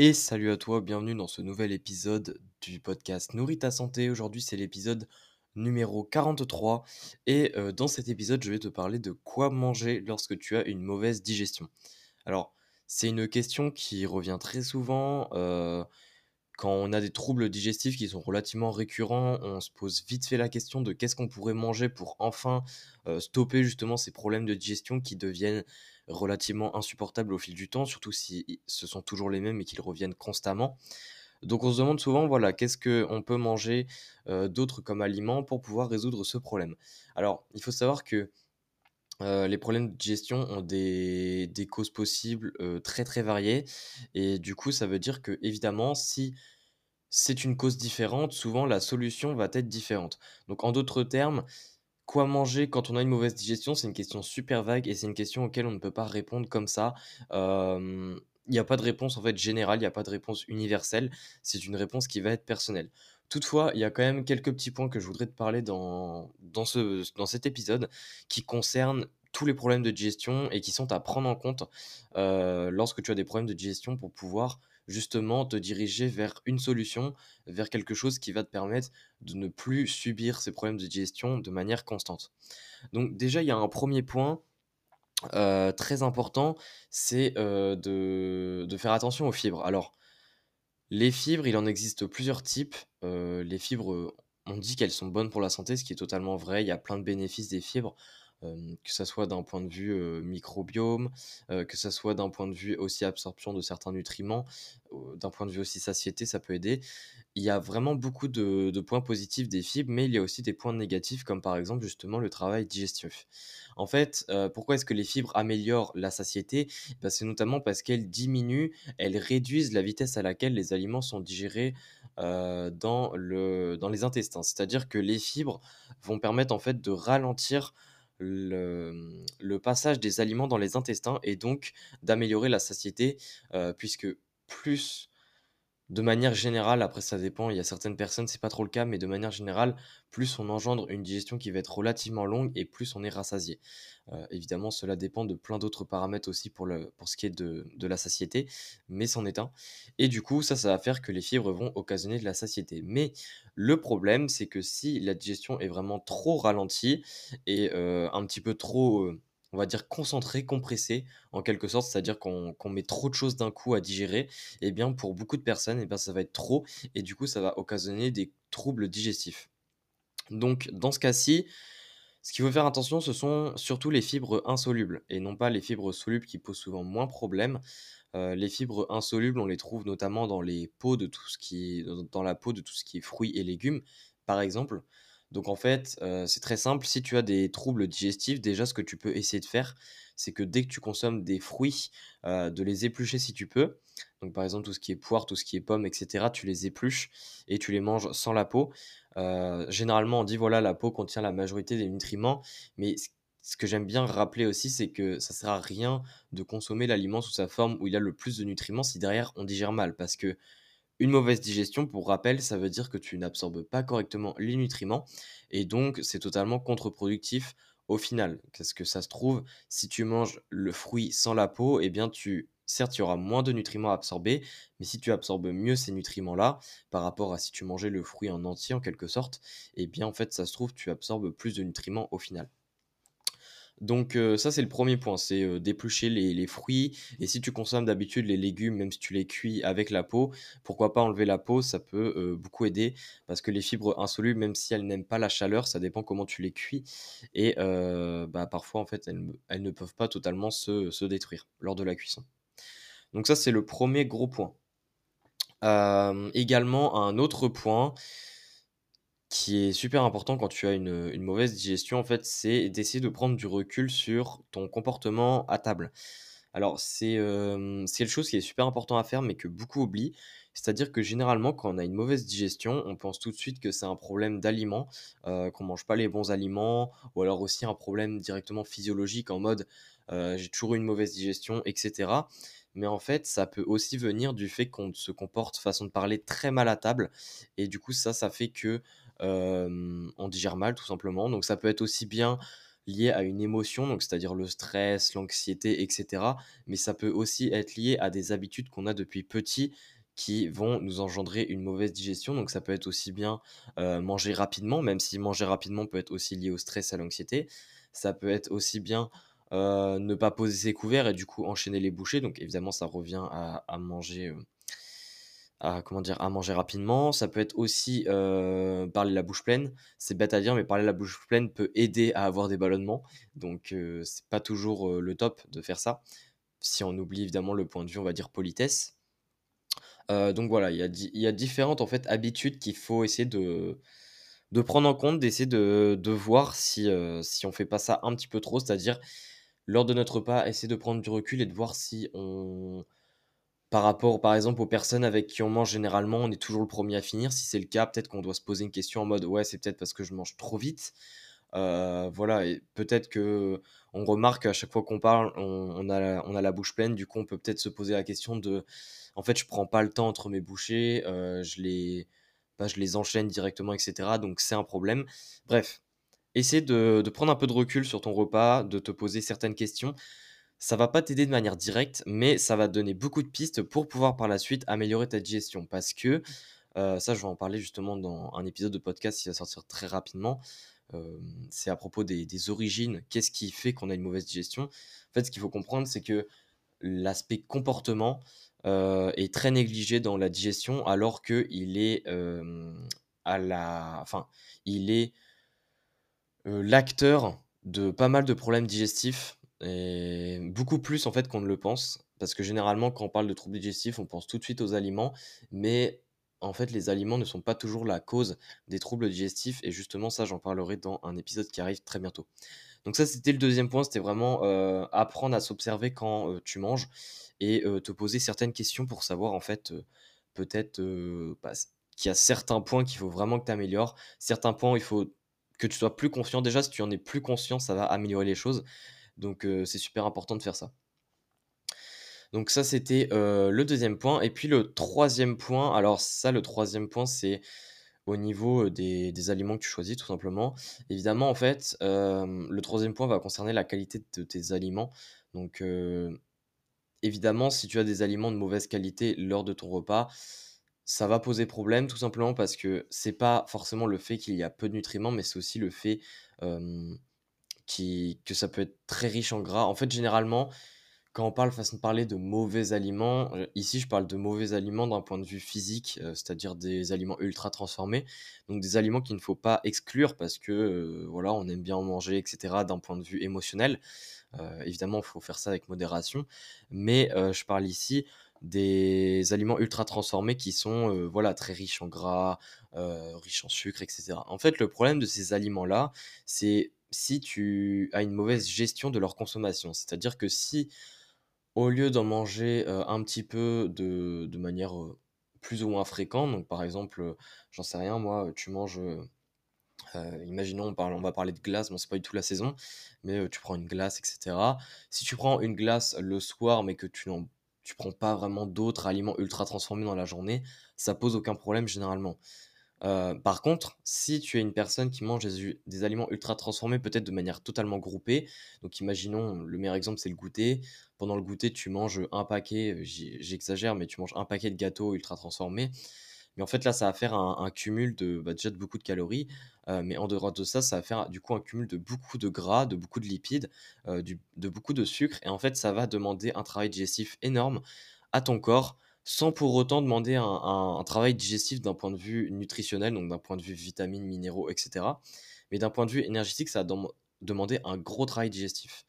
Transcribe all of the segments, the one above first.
Et salut à toi, bienvenue dans ce nouvel épisode du podcast Nourris ta santé. Aujourd'hui, c'est l'épisode numéro 43. Et euh, dans cet épisode, je vais te parler de quoi manger lorsque tu as une mauvaise digestion. Alors, c'est une question qui revient très souvent. euh, quand on a des troubles digestifs qui sont relativement récurrents, on se pose vite fait la question de qu'est-ce qu'on pourrait manger pour enfin euh, stopper justement ces problèmes de digestion qui deviennent relativement insupportables au fil du temps, surtout si ce sont toujours les mêmes et qu'ils reviennent constamment. Donc on se demande souvent, voilà, qu'est-ce qu'on peut manger euh, d'autre comme aliment pour pouvoir résoudre ce problème? Alors, il faut savoir que euh, les problèmes de digestion ont des, des causes possibles euh, très très variées et du coup ça veut dire que évidemment si c'est une cause différente, souvent la solution va être différente. Donc en d'autres termes, quoi manger quand on a une mauvaise digestion, c'est une question super vague et c'est une question auquel on ne peut pas répondre comme ça. Il n'y a pas de réponse en fait générale, il n'y a pas de réponse universelle, c'est une réponse qui va être personnelle. Toutefois, il y a quand même quelques petits points que je voudrais te parler dans, dans, ce, dans cet épisode qui concernent tous les problèmes de digestion et qui sont à prendre en compte lorsque tu as des problèmes de digestion pour pouvoir justement te diriger vers une solution, vers quelque chose qui va te permettre de ne plus subir ces problèmes de digestion de manière constante. Donc déjà, il y a un premier point euh, très important, c'est euh, de, faire attention aux fibres. Alors, les fibres, il en existe plusieurs types. Euh, les fibres, on dit qu'elles sont bonnes pour la santé, ce qui est totalement vrai. Il y a plein de bénéfices des fibres, que ça soit d'un point de vue microbiome, que ça soit d'un point de vue aussi absorption de certains nutriments, d'un point de vue aussi satiété, ça peut aider. Il y a vraiment beaucoup de, points positifs des fibres, mais il y a aussi des points négatifs, comme par exemple justement le travail digestif. En fait, pourquoi est-ce que les fibres améliorent la satiété? Ben, C'est notamment parce qu'elles diminuent, elles réduisent la vitesse à laquelle les aliments sont digérés dans les intestins. C'est-à-dire que les fibres vont permettre en fait de ralentir le, passage des aliments dans les intestins et donc d'améliorer la satiété, euh, puisque plus de manière générale, après ça dépend, il y a certaines personnes, c'est pas trop le cas, mais de manière générale, plus on engendre une digestion qui va être relativement longue et plus on est rassasié. Euh, évidemment, cela dépend de plein d'autres paramètres aussi pour, ce qui est de, de la satiété, mais c'en est un. Et du coup, ça, ça va faire que les fibres vont occasionner de la satiété. Mais le problème, c'est que si la digestion est vraiment trop ralentie et euh, un petit peu trop... euh, on va dire concentré, compressé, en quelque sorte, c'est-à-dire qu'on met trop de choses d'un coup à digérer, et bien pour beaucoup de personnes, et bien ça va être trop, et du coup ça va occasionner des troubles digestifs. Donc dans ce cas-ci, ce qu'il faut faire attention, ce sont surtout les fibres insolubles, et non pas les fibres solubles qui posent souvent moins problème. Euh, les fibres insolubles, on les trouve notamment dans dans la peau de tout ce qui est fruits et légumes, par exemple. Donc en fait, euh, c'est très simple. Si tu as des troubles digestifs, déjà ce que tu peux essayer de faire, c'est que dès que tu consommes des fruits, euh, de les éplucher si tu peux. Donc par exemple tout ce qui est poire, tout ce qui est pomme, etc. Tu les épluches et tu les manges sans la peau. Euh, généralement, on dit voilà, la peau contient la majorité des nutriments, mais ce que j'aime bien rappeler aussi, c'est que ça sert à rien de consommer l'aliment sous sa forme où il a le plus de nutriments si derrière on digère mal. Parce que une mauvaise digestion, pour rappel, ça veut dire que tu n'absorbes pas correctement les nutriments et donc c'est totalement contre-productif au final. Parce que ça se trouve, si tu manges le fruit sans la peau, eh bien tu certes, il y aura moins de nutriments à absorber, mais si tu absorbes mieux ces nutriments-là par rapport à si tu mangeais le fruit en entier en quelque sorte, eh bien en fait, ça se trouve, tu absorbes plus de nutriments au final. Donc euh, ça c'est le premier point, c'est euh, d'éplucher les, fruits. Et si tu consommes d'habitude les légumes, même si tu les cuis avec la peau, pourquoi pas enlever la peau, ça peut euh, beaucoup aider. Parce que les fibres insolubles, même si elles n'aiment pas la chaleur, ça dépend comment tu les cuis. Et bah, parfois en fait elles, ne- peuvent pas totalement se, détruire lors de la cuisson. Donc ça c'est le premier gros point. Également un autre point qui est super important quand tu as une, mauvaise digestion, en fait, c'est d'essayer de prendre du recul sur ton comportement à table. Alors, c'est euh, c'est quelque chose qui est super important à faire, mais que beaucoup oublient. C'est-à-dire que généralement, quand on a une mauvaise digestion, on pense tout de suite que c'est un problème d'aliments, euh, qu'on mange pas les bons aliments, ou alors aussi un problème directement physiologique en mode euh, j'ai toujours eu une mauvaise digestion, etc. Mais en fait, ça peut aussi venir du fait qu'on se comporte, façon de parler, très mal à table. Et du coup, ça, ça fait que on digère mal, tout simplement. Donc, ça peut être aussi bien lié à une émotion, donc c'est-à-dire le stress, l'anxiété, etc. Mais ça peut aussi être lié à des habitudes qu'on a depuis petit qui vont nous engendrer une mauvaise digestion. Donc ça peut être aussi bien manger rapidement, même si manger rapidement peut être aussi lié au stress, à l'anxiété. Ça peut être aussi bien ne pas poser ses couverts et du coup enchaîner les bouchées. Donc évidemment ça revient à, manger. Euh, à, comment dire, à manger rapidement. Ça peut être aussi parler la bouche pleine. C'est bête à dire, mais parler la bouche pleine peut aider à avoir des ballonnements. Donc, c'est pas toujours le top de faire ça. Si on oublie évidemment le point de vue, on va dire politesse. donc voilà, il y a, différentes en fait habitudes qu'il faut essayer de, de prendre en compte, d'essayer de, de, voir si, si on fait pas ça un petit peu trop, c'est-à-dire lors de notre repas, essayer de prendre du recul et de voir si on, par rapport, par exemple, aux personnes avec qui on mange généralement, on est toujours le premier à finir. Si c'est le cas, peut-être qu'on doit se poser une question en mode ouais, c'est peut-être parce que je mange trop vite. Euh, voilà, et peut-être que on remarque à chaque fois qu'on parle, on, a, la, bouche pleine. Du coup, on peut peut-être se poser la question de en fait, je prends pas le temps entre mes bouchées, euh, je, les, bah, je les enchaîne directement, etc. Donc, c'est un problème. Bref, essaie de prendre un peu de recul sur ton repas, de te poser certaines questions ça va pas t'aider de manière directe, mais ça va te donner beaucoup de pistes pour pouvoir par la suite améliorer ta digestion. Parce que, euh, ça, je vais en parler justement dans un épisode de podcast qui va sortir très rapidement. Euh, c'est à propos des, origines. Qu'est-ce qui fait qu'on a une mauvaise digestion? En fait, ce qu'il faut comprendre, c'est que l'aspect comportement euh, est très négligé dans la digestion, alors qu'il est à la, enfin, il est l'acteur de pas mal de problèmes digestifs et beaucoup plus en fait qu'on ne le pense, parce que généralement quand on parle de troubles digestifs, on pense tout de suite aux aliments, mais en fait les aliments ne sont pas toujours la cause des troubles digestifs, et justement ça j'en parlerai dans un épisode qui arrive très bientôt. Donc ça c'était le deuxième point, c'était vraiment euh, apprendre à s'observer quand euh, tu manges et euh, te poser certaines questions pour savoir en fait peut-être bah, qu'il y a certains points qu'il faut vraiment que tu améliores, certains points où il faut que tu sois plus confiant. Déjà si tu en es plus conscient, ça va améliorer les choses. Donc c'est super important de faire ça. Donc ça, c'était le deuxième point. Et puis le troisième point, alors ça, le troisième point, c'est au niveau des, aliments que tu choisis, tout simplement. Évidemment, en fait, le troisième point va concerner la qualité de tes aliments. Donc évidemment, si tu as des aliments de mauvaise qualité lors de ton repas, ça va poser problème, tout simplement parce que c'est pas forcément le fait qu'il y a peu de nutriments, mais c'est aussi le fait que ça peut être très riche en gras. En fait, généralement, quand on parle façon de parler de mauvais aliments, euh, ici je parle de mauvais aliments d'un point de vue physique, euh, c'est-à-dire des aliments ultra transformés, donc des aliments qu'il ne faut pas exclure parce que euh, voilà, on aime bien en manger, etc. D'un point de vue émotionnel, évidemment, il faut faire ça avec modération, mais je parle ici des aliments ultra transformés qui sont voilà très riches en gras, riches en sucre, etc. En fait, le problème de ces aliments-là, c'est si tu as une mauvaise gestion de leur consommation. C'est-à-dire que si, au lieu d'en manger un petit peu de, manière plus ou moins fréquente, donc par exemple, j'en sais rien, moi, tu manges, imaginons, on, va parler de glace, bon, c'est pas du tout la saison, mais tu prends une glace, etc. Si tu prends une glace le soir, mais que tu n'en tu prends pas vraiment d'autres aliments ultra transformés dans la journée, ça pose aucun problème généralement. Euh, par contre, si tu es une personne qui mange des, aliments ultra transformés, peut-être de manière totalement groupée, donc imaginons, le meilleur exemple c'est le goûter. Pendant le goûter, tu manges un paquet, euh, j'exagère, mais tu manges un paquet de gâteaux ultra transformés. Mais en fait, là, ça va faire un, cumul de, bah, déjà beaucoup de calories, euh, mais en dehors de ça, ça va faire du coup un cumul de beaucoup de gras, de beaucoup de lipides, de beaucoup de sucre, et en fait, ça va demander un travail digestif énorme à ton corps sans pour autant demander un, travail digestif d'un point de vue nutritionnel, donc d'un point de vue vitamines, minéraux, etc. Mais d'un point de vue énergétique, ça va demander un gros travail digestif.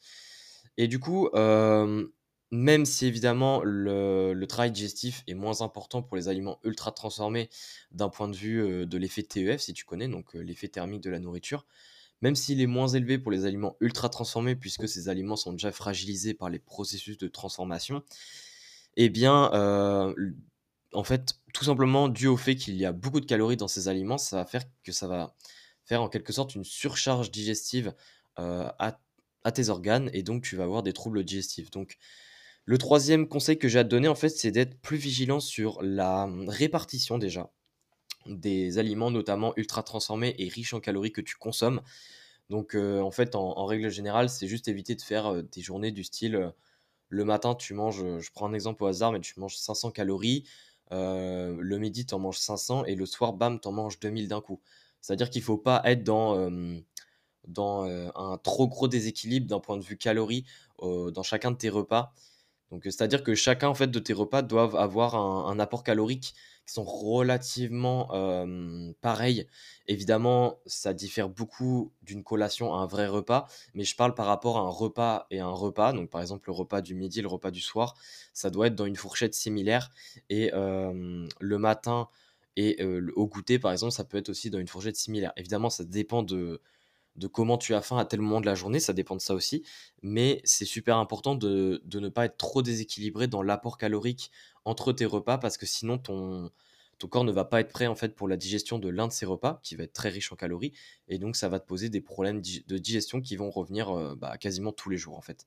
Et du coup, même si évidemment le, travail digestif est moins important pour les aliments ultra transformés d'un point de vue de l'effet TEF, si tu connais, donc l'effet thermique de la nourriture, même s'il est moins élevé pour les aliments ultra transformés, puisque ces aliments sont déjà fragilisés par les processus de transformation, eh bien, euh, en fait, tout simplement dû au fait qu'il y a beaucoup de calories dans ces aliments, ça va faire que ça va faire en quelque sorte une surcharge digestive euh, à, tes organes et donc tu vas avoir des troubles digestifs. Donc, le troisième conseil que j'ai à te donner, en fait, c'est d'être plus vigilant sur la hum, répartition déjà des aliments, notamment ultra transformés et riches en calories que tu consommes. Donc, en fait, en, règle générale, c'est juste éviter de faire des journées du style le matin, tu manges, je prends un exemple au hasard, mais tu manges 500 calories. le midi, tu en manges 500 et le soir, bam, tu en manges 2000 d'un coup. C'est-à-dire qu'il ne faut pas être dans, dans un trop gros déséquilibre d'un point de vue calories dans chacun de tes repas. Donc, c'est-à-dire que chacun fait, de tes repas doivent avoir un, apport calorique sont relativement pareils. Évidemment, ça diffère beaucoup d'une collation à un vrai repas, mais je parle par rapport à un repas et un repas. Donc, par exemple, le repas du midi, le repas du soir, ça doit être dans une fourchette similaire. Et le matin et au goûter, par exemple, ça peut être aussi dans une fourchette similaire. Évidemment, ça dépend de, de comment tu as faim à tel moment de la journée, ça dépend de ça aussi. Mais c'est super important de, ne pas être trop déséquilibré dans l'apport calorique entre tes repas parce que sinon ton, corps ne va pas être prêt en fait pour la digestion de l'un de ces repas qui va être très riche en calories et donc ça va te poser des problèmes de digestion qui vont revenir euh, bah, quasiment tous les jours en fait.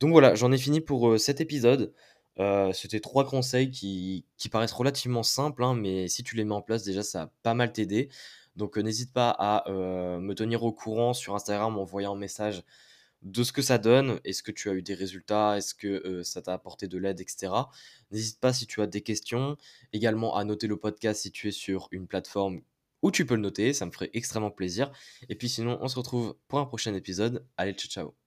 Donc voilà, j'en ai fini pour euh, cet épisode. Euh, c'était trois conseils qui, paraissent relativement simples, hein, mais si tu les mets en place déjà ça va pas mal t'aider. Donc n'hésite pas à me tenir au courant sur Instagram en envoyant un message de ce que ça donne. Est-ce que tu as eu des résultats? Est-ce que ça t'a apporté de l'aide, etc. N'hésite pas si tu as des questions. Également à noter le podcast si tu es sur une plateforme où tu peux le noter. Ça me ferait extrêmement plaisir. Et puis sinon, on se retrouve pour un prochain épisode. Allez, ciao ciao